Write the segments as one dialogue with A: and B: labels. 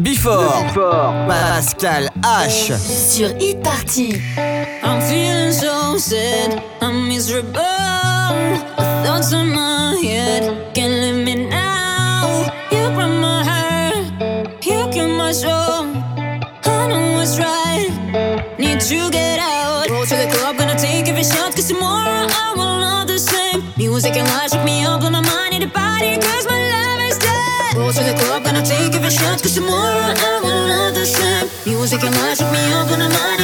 A: Le Before. Pascal H.
B: Sur Hit Party.
C: I'm feeling so sad. I'm miserable. The thoughts in my head can't leave me now. You break my heart. You kill my soul. I know what's right. Need to get out. Go to the club, gonna take every shot. Cause tomorrow I will not the same. Music and lies wake me up, blow my mind in the body. Cause my love is dead. Go to the club, gonna take every shot. Cause tomorrow Music and lies wake me up, blow my mind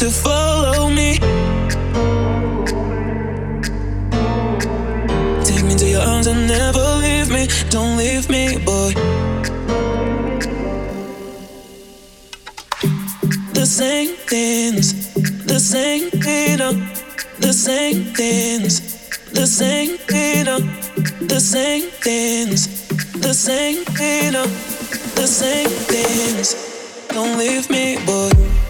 C: to
D: follow me. Take me to your arms and never leave me. Don't leave me, boy. The same things, the same, you oh. know, the same things the same, you oh. know, the same things, the same, you oh. know, the same things. Don't leave me, boy.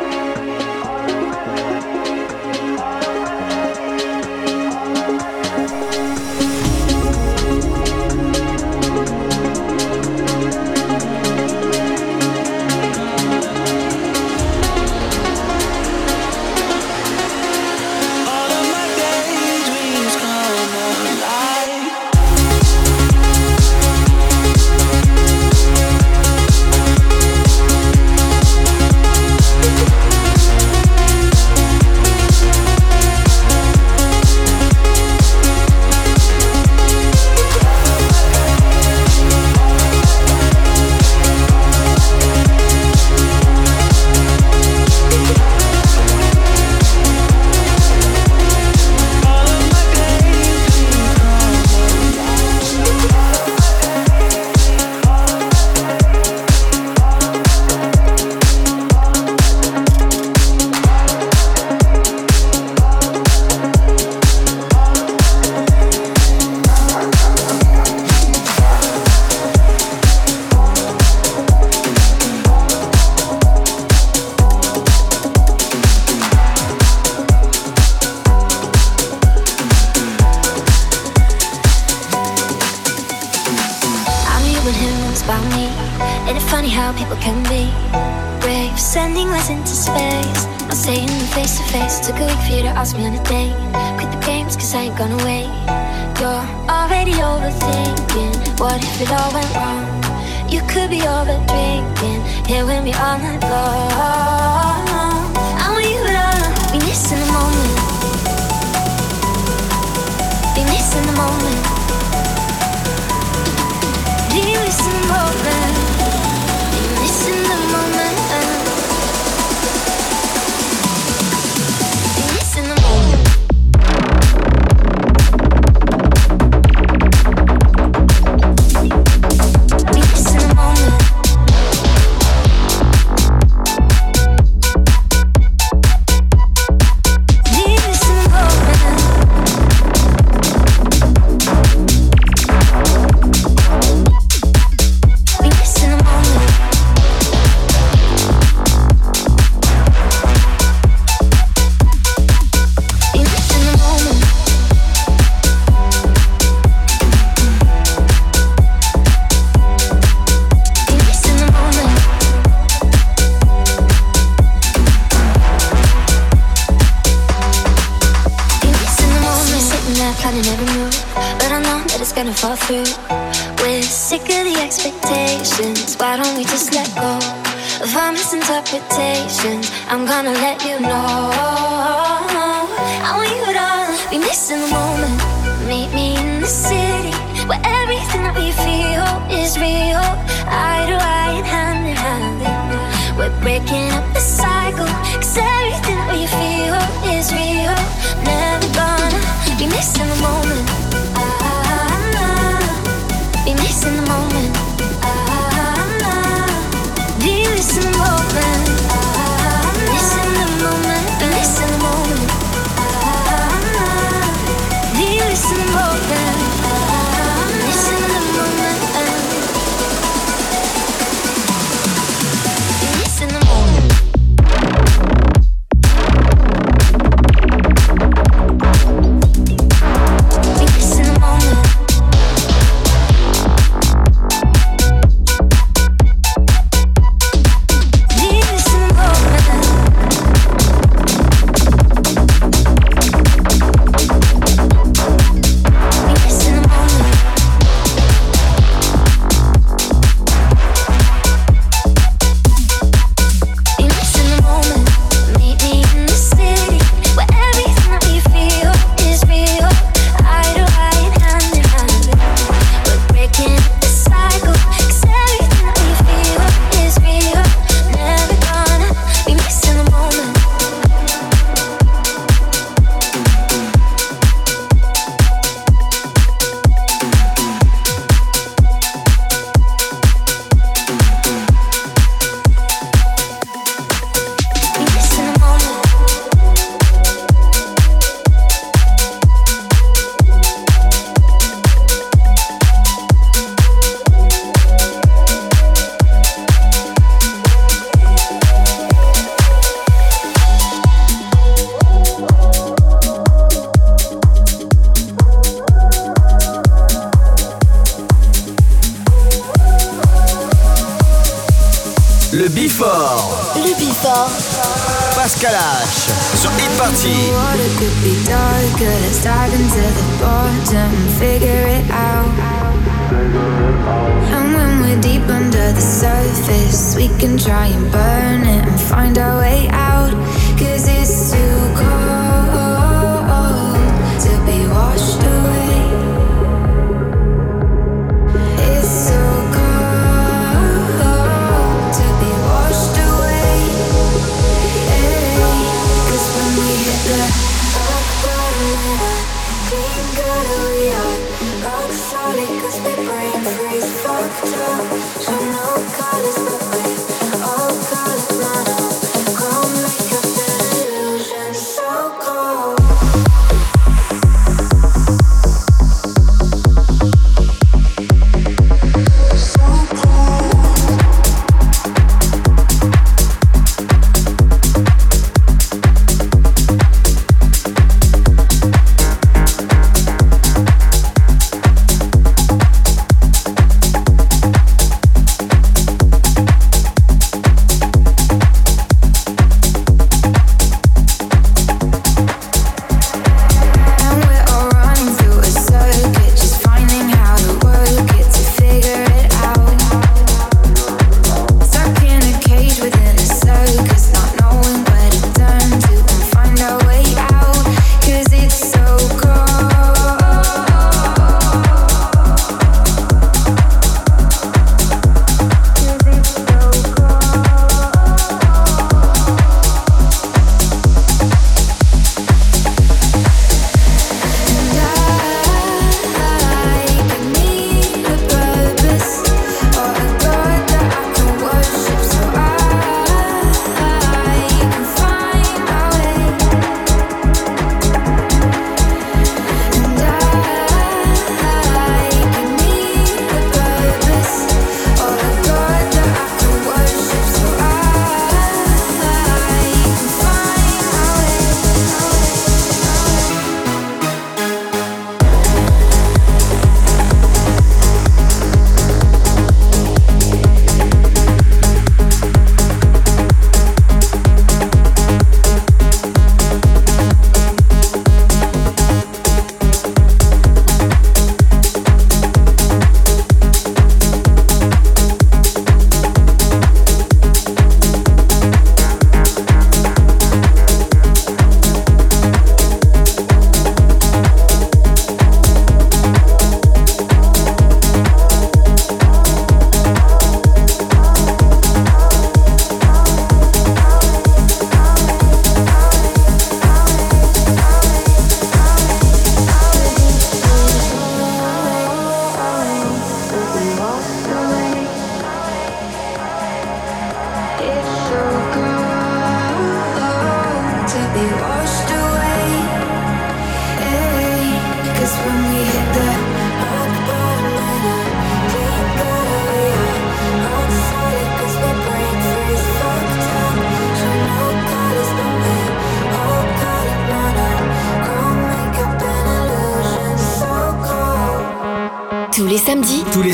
E: in the
F: moment.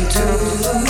E: into the moon.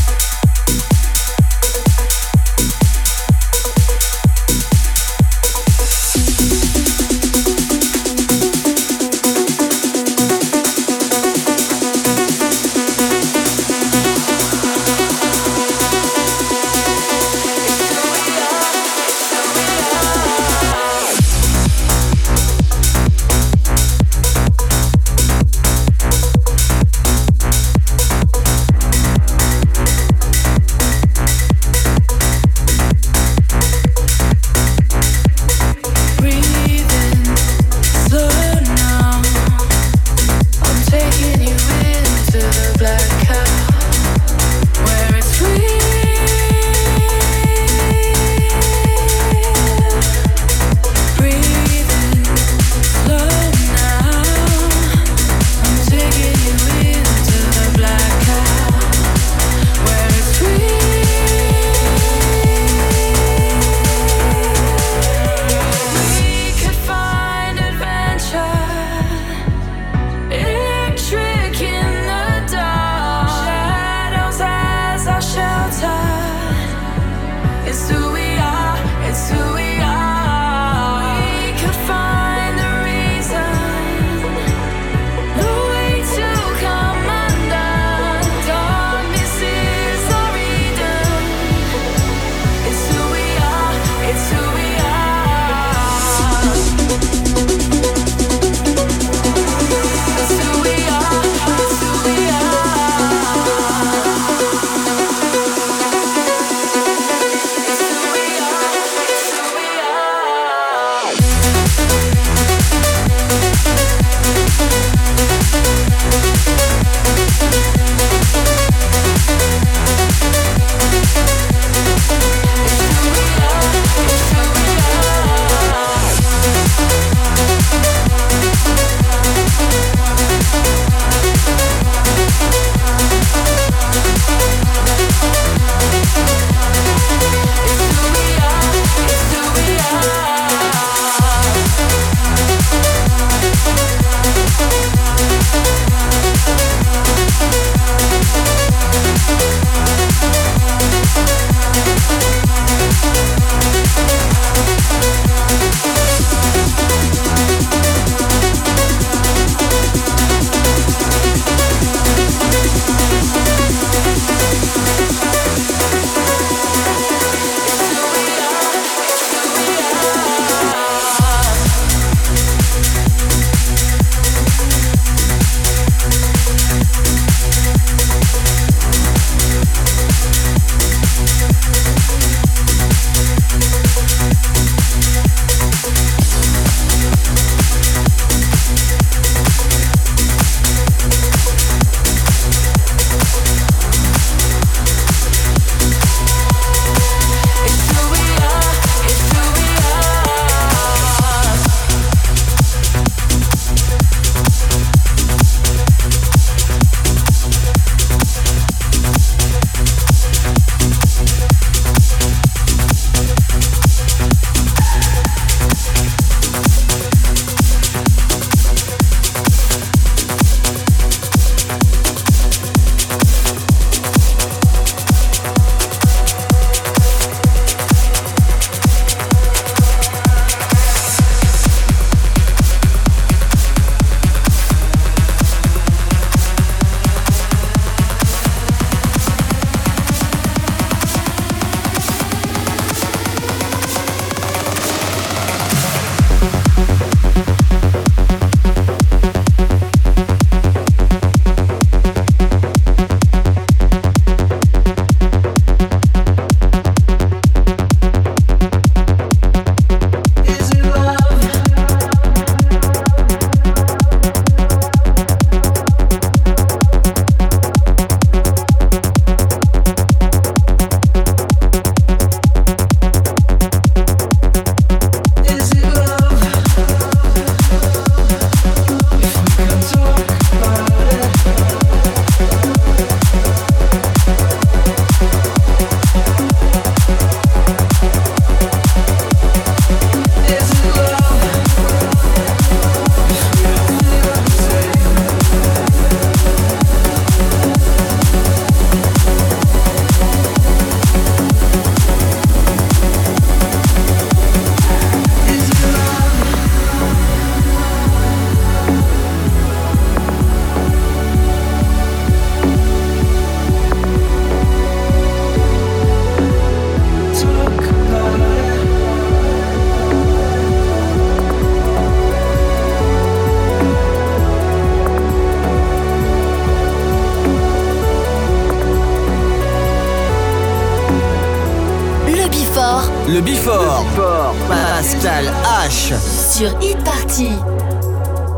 D: sur Hit Party.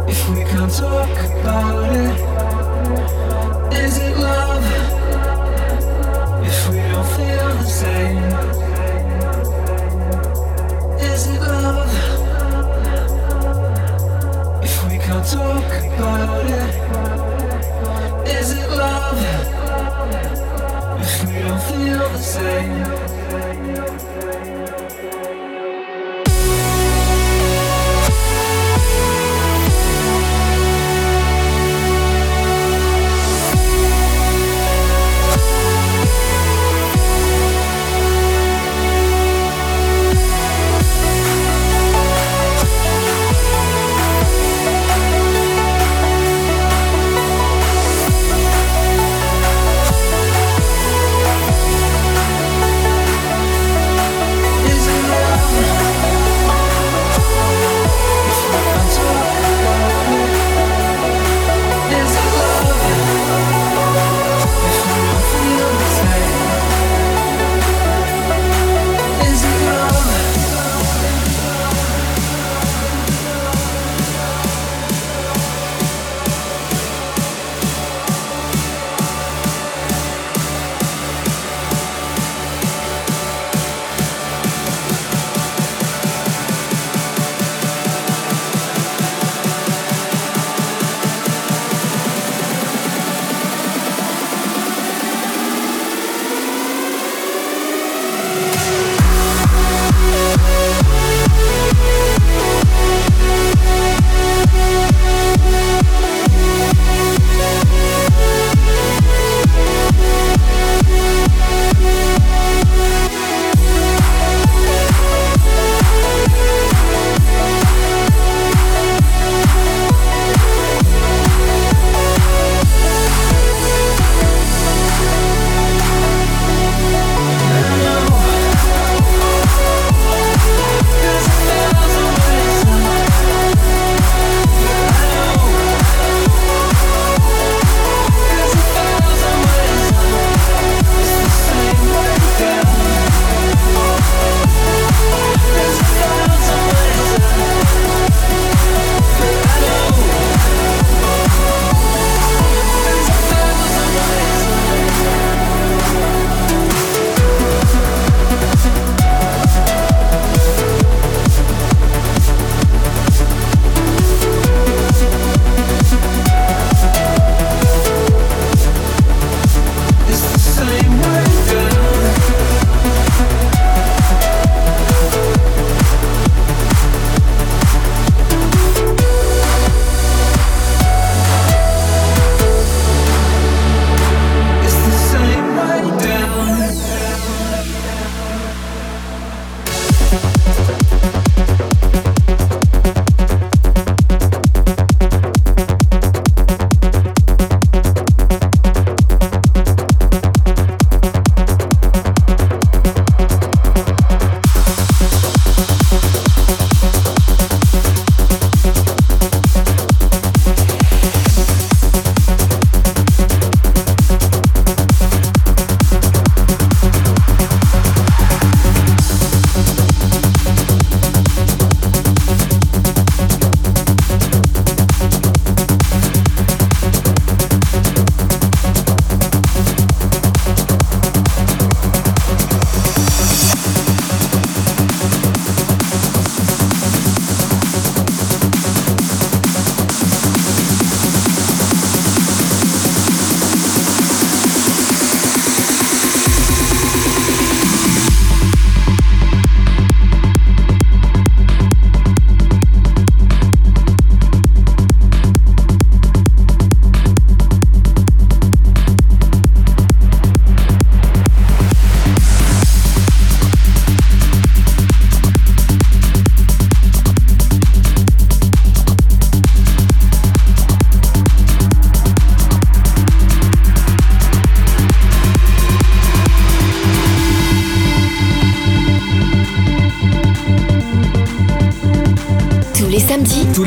D: If we can't talk about it.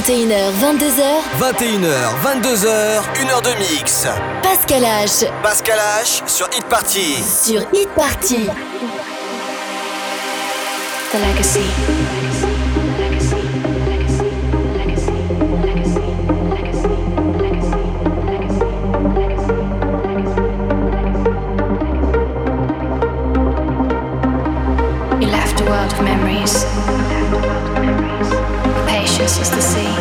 B: 21h, 22h.
G: 21h, 22h, 1h de mix.
B: Pascal H.
G: Pascal H sur Hit Party.
B: Sur Hit Party.
C: The Legacy. You left a world of memories. Patience is the sea.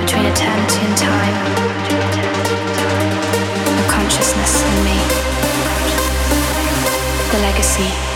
C: Between eternity and time. The consciousness and me. The legacy.